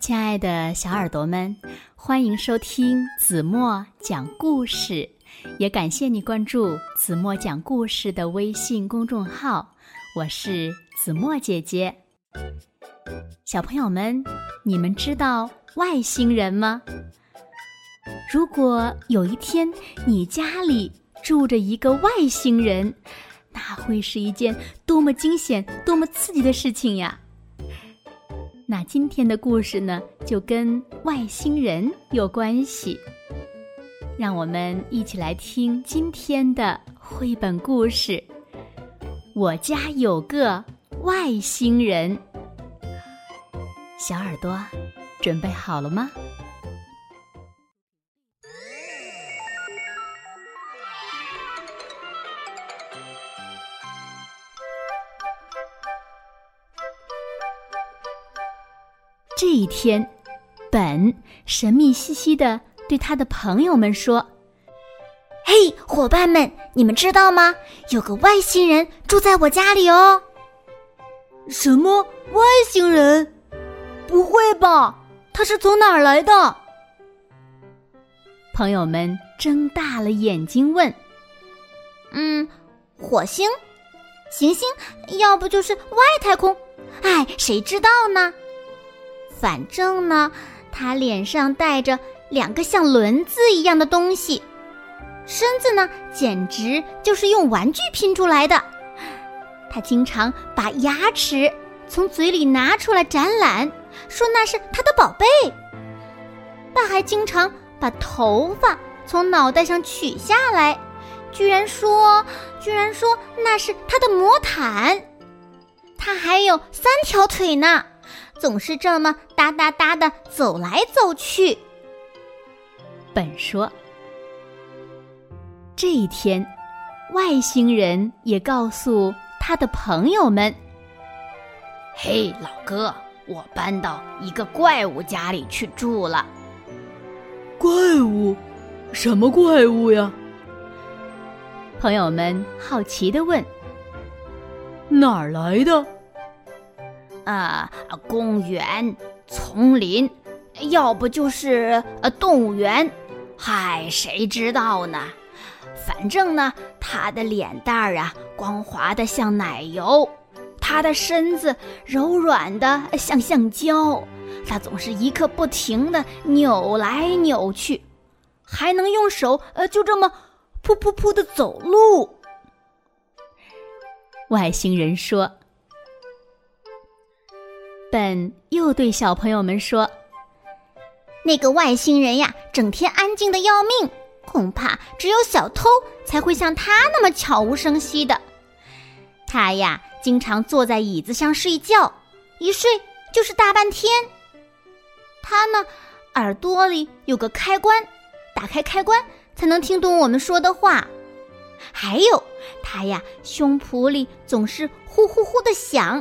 亲爱的小耳朵们，欢迎收听子墨讲故事，也感谢你关注子墨讲故事的微信公众号。我是子墨姐姐。小朋友们，你们知道外星人吗？如果有一天你家里住着一个外星人，那会是一件多么惊险、多么刺激的事情呀！那今天的故事呢，就跟外星人有关系。让我们一起来听今天的绘本故事。我家有个外星人，小耳朵准备好了吗？这一天，本神秘兮兮的对他的朋友们说：“嘿，伙伴们，你们知道吗？有个外星人住在我家里哦。”“什么外星人？不会吧？他是从哪儿来的？”朋友们睁大了眼睛问：“嗯，火星、行星，要不就是外太空？哎，谁知道呢？”反正呢，他脸上带着两个像轮子一样的东西，身子呢简直就是用玩具拼出来的。他经常把牙齿从嘴里拿出来展览，说那是他的宝贝。他还经常把头发从脑袋上取下来，居然说，居然说那是他的魔毯。他还有三条腿呢。总是这么哒哒哒的走来走去。本说，这一天，外星人也告诉他的朋友们：“嘿，老哥，我搬到一个怪物家里去住了。”怪物？什么怪物呀？朋友们好奇的问：“哪儿来的？”啊，公园、丛林，要不就是呃动物园，嗨，谁知道呢？反正呢，他的脸蛋儿啊，光滑的像奶油，他的身子柔软的像橡胶，他总是一刻不停的扭来扭去，还能用手呃就这么噗噗噗的走路。外星人说。本又对小朋友们说：“那个外星人呀，整天安静的要命，恐怕只有小偷才会像他那么悄无声息的。他呀，经常坐在椅子上睡觉，一睡就是大半天。他呢，耳朵里有个开关，打开开关才能听懂我们说的话。还有，他呀，胸脯里总是呼呼呼的响。”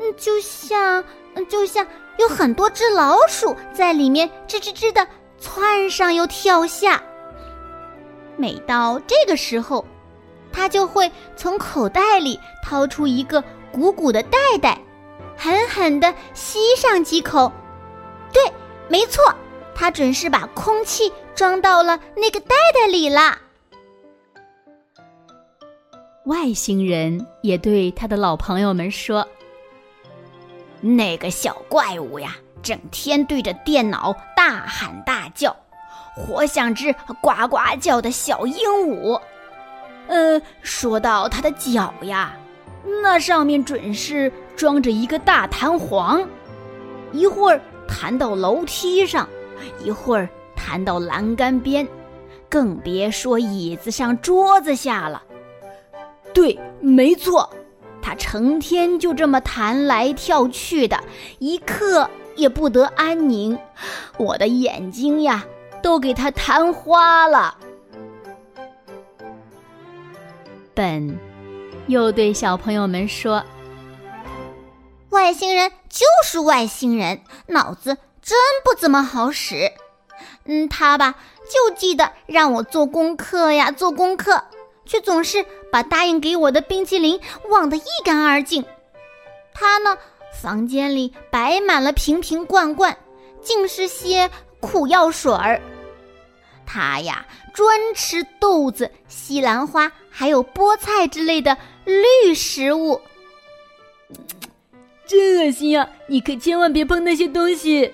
嗯，就像，嗯就像有很多只老鼠在里面吱吱吱的窜上又跳下。每到这个时候，他就会从口袋里掏出一个鼓鼓的袋袋，狠狠的吸上几口。对，没错，他准是把空气装到了那个袋袋里啦。外星人也对他的老朋友们说。那个小怪物呀，整天对着电脑大喊大叫，活像只呱呱叫的小鹦鹉。呃，说到他的脚呀，那上面准是装着一个大弹簧，一会儿弹到楼梯上，一会儿弹到栏杆边，更别说椅子上、桌子下了。对，没错。他成天就这么弹来跳去的，一刻也不得安宁。我的眼睛呀，都给他弹花了。本又对小朋友们说：“外星人就是外星人，脑子真不怎么好使。嗯，他吧，就记得让我做功课呀，做功课。”却总是把答应给我的冰淇淋忘得一干二净。他呢，房间里摆满了瓶瓶罐罐，尽是些苦药水儿。他呀，专吃豆子、西兰花，还有菠菜之类的绿食物。真恶心呀！你可千万别碰那些东西。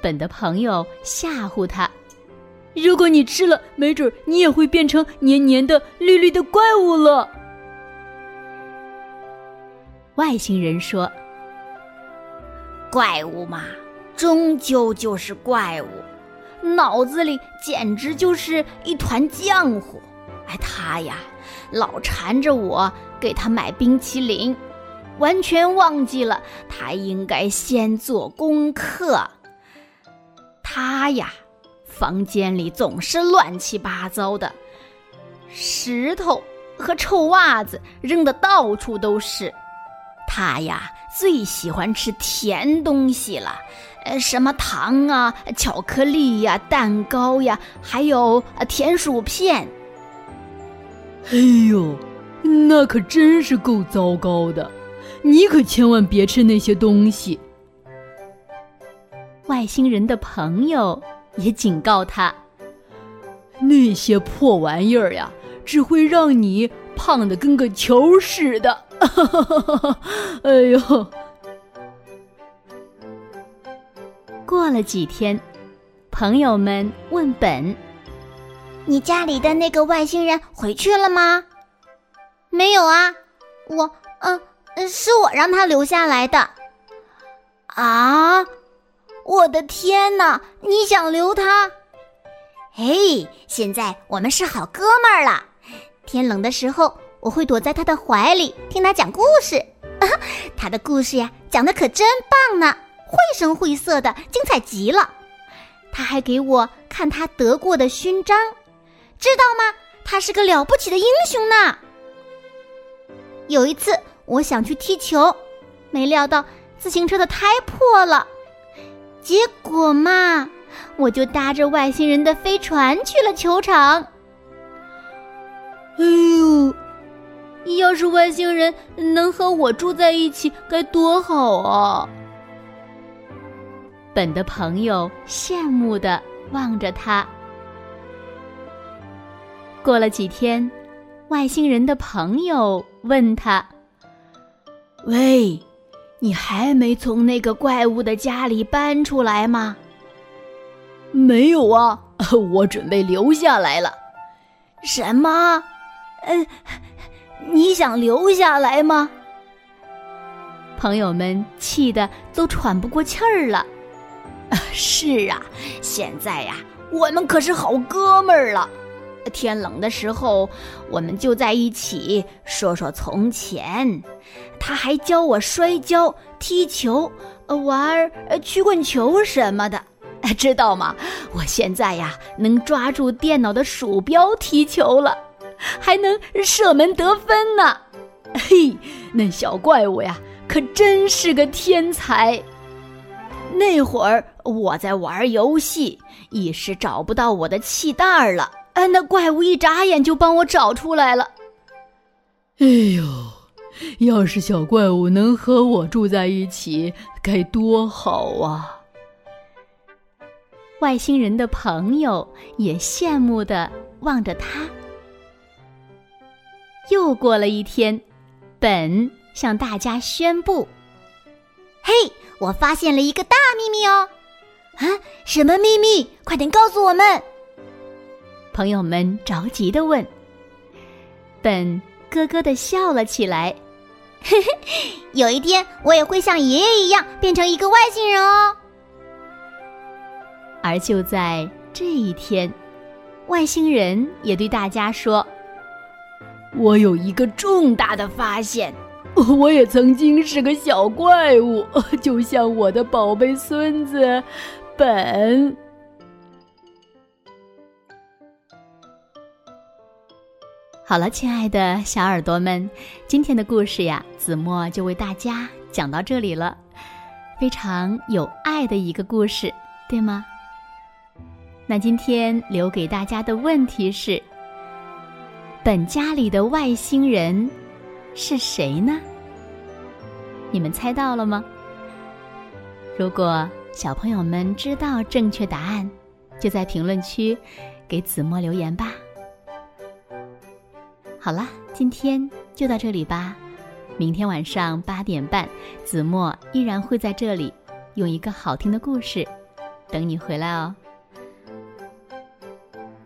本的朋友吓唬他：“如果你吃了，没准你也会变成黏黏的、绿绿的怪物了。”外星人说：“怪物嘛，终究就是怪物。”脑子里简直就是一团浆糊，哎，他呀，老缠着我给他买冰淇淋，完全忘记了他应该先做功课。他呀，房间里总是乱七八糟的，石头和臭袜子扔的到处都是。他呀，最喜欢吃甜东西了。呃，什么糖啊、巧克力呀、蛋糕呀，还有甜薯片。哎呦，那可真是够糟糕的！你可千万别吃那些东西。外星人的朋友也警告他：那些破玩意儿呀，只会让你胖的跟个球似的。哎呦！过了几天，朋友们问本：“你家里的那个外星人回去了吗？”“没有啊，我……嗯，是我让他留下来的。”“啊，我的天哪！你想留他？”“嘿，现在我们是好哥们儿了。天冷的时候，我会躲在他的怀里听他讲故事。他的故事呀，讲的可真棒呢。”绘声绘色的，精彩极了。他还给我看他得过的勋章，知道吗？他是个了不起的英雄呢。有一次，我想去踢球，没料到自行车的胎破了，结果嘛，我就搭着外星人的飞船去了球场。哎呦，要是外星人能和我住在一起，该多好啊！本的朋友羡慕的望着他。过了几天，外星人的朋友问他：“喂，你还没从那个怪物的家里搬出来吗？”“没有啊，我准备留下来了。”“什么？嗯，你想留下来吗？”朋友们气得都喘不过气儿了。是啊，现在呀，我们可是好哥们儿了。天冷的时候，我们就在一起说说从前。他还教我摔跤、踢球、玩儿曲棍球什么的，知道吗？我现在呀，能抓住电脑的鼠标踢球了，还能射门得分呢。嘿，那小怪物呀，可真是个天才。那会儿我在玩游戏，一时找不到我的气袋了。哎，那怪物一眨眼就帮我找出来了。哎呦，要是小怪物能和我住在一起，该多好啊！外星人的朋友也羡慕的望着他。又过了一天，本向大家宣布：“嘿！”我发现了一个大秘密哦！啊，什么秘密？快点告诉我们！朋友们着急的问。本咯咯的笑了起来，嘿嘿，有一天我也会像爷爷一样变成一个外星人哦。而就在这一天，外星人也对大家说：“我有一个重大的发现。”我也曾经是个小怪物，就像我的宝贝孙子本。好了，亲爱的小耳朵们，今天的故事呀，子墨就为大家讲到这里了。非常有爱的一个故事，对吗？那今天留给大家的问题是：本家里的外星人。是谁呢？你们猜到了吗？如果小朋友们知道正确答案，就在评论区给子墨留言吧。好了，今天就到这里吧。明天晚上八点半，子墨依然会在这里，用一个好听的故事等你回来哦。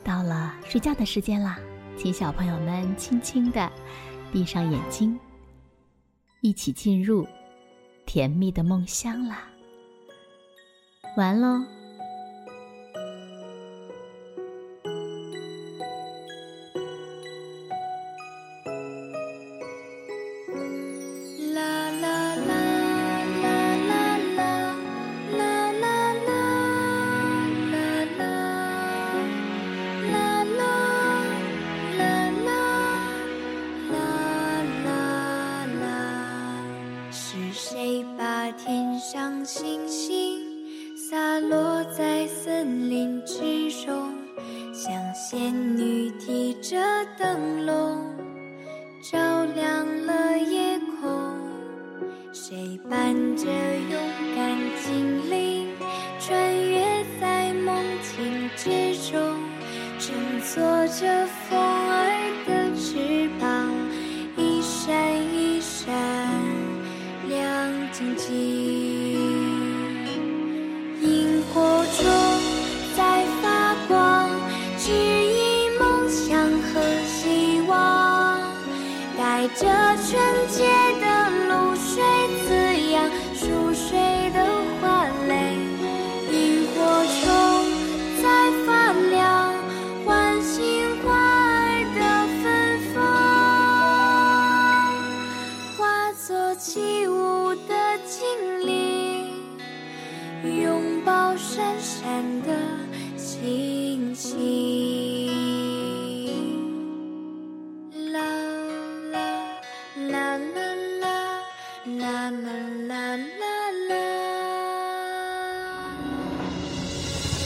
到了睡觉的时间啦，请小朋友们轻轻的闭上眼睛，一起进入甜蜜的梦乡啦。完喽。天上星星洒落在森林之中，像仙女提着灯笼，照亮了夜空。谁伴着勇敢精灵，穿越在梦境之中，乘坐着风